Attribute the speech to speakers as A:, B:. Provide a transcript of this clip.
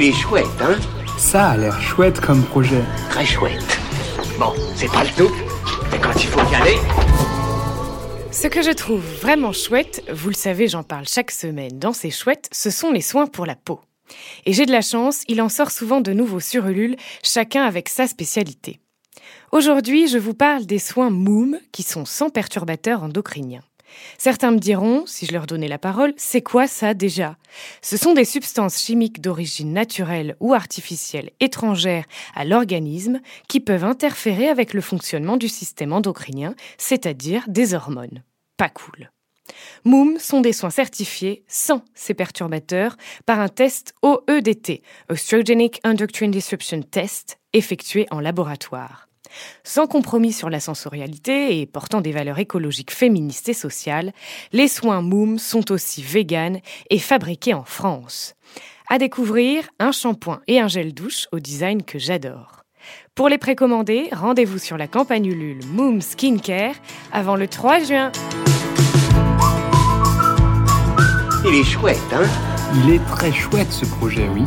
A: Il est chouette, hein
B: Ça a l'air chouette comme projet.
A: Très chouette. Bon, c'est pas le tout, mais quand il faut y aller...
C: Ce que je trouve vraiment chouette, vous le savez, j'en parle chaque semaine dans ces chouettes, ce sont les soins pour la peau. Et j'ai de la chance, il en sort souvent de nouveaux sur Ulule, chacun avec sa spécialité. Aujourd'hui, je vous parle des soins Moom, qui sont sans perturbateurs endocriniens. Certains me diront, si je leur donnais la parole, c'est quoi ça déjà? Ce sont des substances chimiques d'origine naturelle ou artificielle étrangères à l'organisme qui peuvent interférer avec le fonctionnement du système endocrinien, c'est-à-dire des hormones. Pas cool. Moom sont des soins certifiés sans ces perturbateurs par un test OEDT, Oestrogenic Endocrine Disruption Test, effectué en laboratoire. Sans compromis sur la sensorialité et portant des valeurs écologiques féministes et sociales, les soins Moom sont aussi véganes et fabriqués en France. À découvrir, un shampoing et un gel douche au design que j'adore. Pour les précommander, rendez-vous sur la campagne Ulule Moom Skincare avant le 3 juin.
A: Il est chouette, hein?
B: Il est très chouette ce projet, oui.